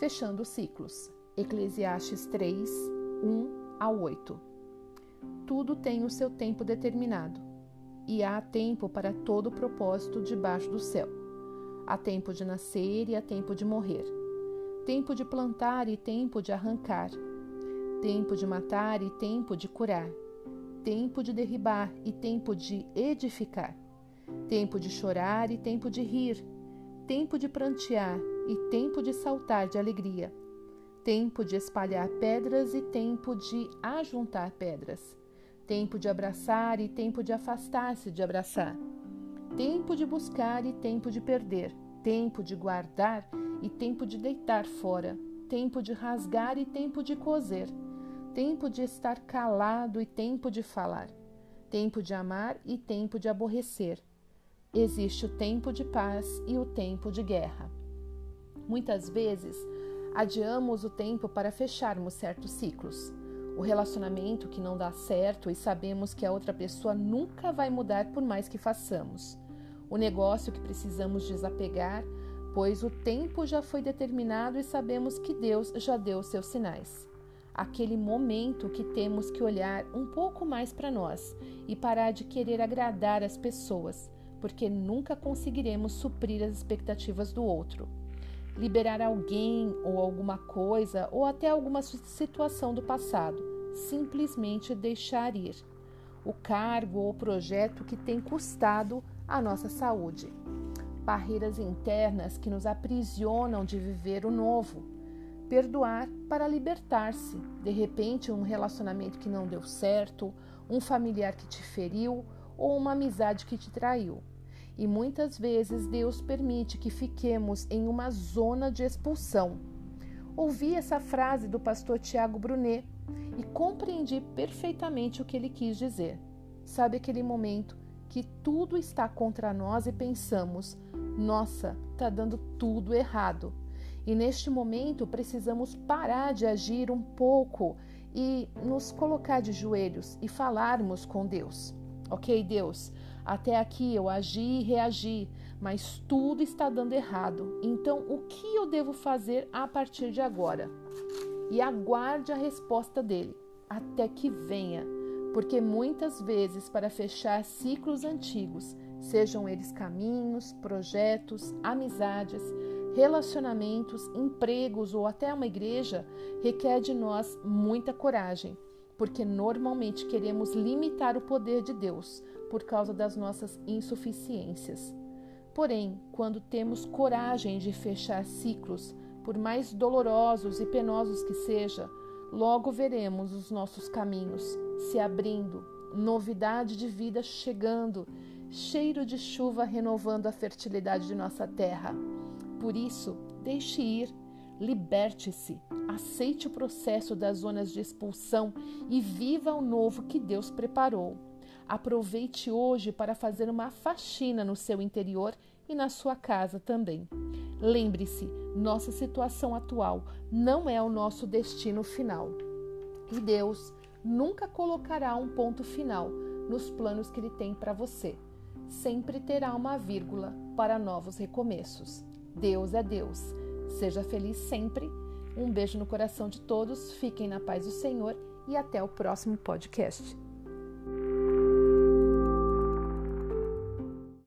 Fechando os ciclos. Eclesiastes 3, 1 a 8. Tudo tem o seu tempo determinado, e há tempo para todo o propósito debaixo do céu. Há tempo de nascer e há tempo de morrer, tempo de plantar e tempo de arrancar, tempo de matar e tempo de curar, tempo de derribar e tempo de edificar, tempo de chorar e tempo de rir, tempo de prantear e tempo de saltar de alegria, tempo de espalhar pedras e tempo de ajuntar pedras, tempo de abraçar e tempo de afastar-se de abraçar, tempo de buscar e tempo de perder, tempo de guardar e tempo de deitar fora, tempo de rasgar e tempo de coser tempo de estar calado e tempo de falar, tempo de amar e tempo de aborrecer. Existe o tempo de paz e o tempo de guerra. Muitas vezes, adiamos o tempo para fecharmos certos ciclos. O relacionamento que não dá certo e sabemos que a outra pessoa nunca vai mudar por mais que façamos. O negócio que precisamos desapegar, pois o tempo já foi determinado e sabemos que Deus já deu seus sinais aquele momento que temos que olhar um pouco mais para nós e parar de querer agradar as pessoas, porque nunca conseguiremos suprir as expectativas do outro. Liberar alguém ou alguma coisa ou até alguma situação do passado, simplesmente deixar ir o cargo ou projeto que tem custado a nossa saúde. Barreiras internas que nos aprisionam de viver o novo perdoar para libertar-se. De repente, um relacionamento que não deu certo, um familiar que te feriu ou uma amizade que te traiu. E muitas vezes Deus permite que fiquemos em uma zona de expulsão. Ouvi essa frase do pastor Tiago Brunet e compreendi perfeitamente o que ele quis dizer. Sabe aquele momento que tudo está contra nós e pensamos: nossa, tá dando tudo errado. E neste momento precisamos parar de agir um pouco e nos colocar de joelhos e falarmos com Deus. Ok, Deus, até aqui eu agi e reagi, mas tudo está dando errado. Então, o que eu devo fazer a partir de agora? E aguarde a resposta dele até que venha, porque muitas vezes, para fechar ciclos antigos, sejam eles caminhos, projetos, amizades, relacionamentos, empregos ou até uma igreja, requer de nós muita coragem, porque normalmente queremos limitar o poder de Deus por causa das nossas insuficiências. Porém, quando temos coragem de fechar ciclos, por mais dolorosos e penosos que seja, logo veremos os nossos caminhos se abrindo, novidade de vida chegando, cheiro de chuva renovando a fertilidade de nossa terra. Por isso, deixe ir, liberte-se, aceite o processo das zonas de expulsão e viva o novo que Deus preparou. Aproveite hoje para fazer uma faxina no seu interior e na sua casa também. Lembre-se, nossa situação atual não é o nosso destino final. E Deus nunca colocará um ponto final nos planos que Ele tem para você. Sempre terá uma vírgula para novos recomeços. Deus é Deus. Seja feliz sempre. Um beijo no coração de todos. Fiquem na paz do Senhor e até o próximo podcast.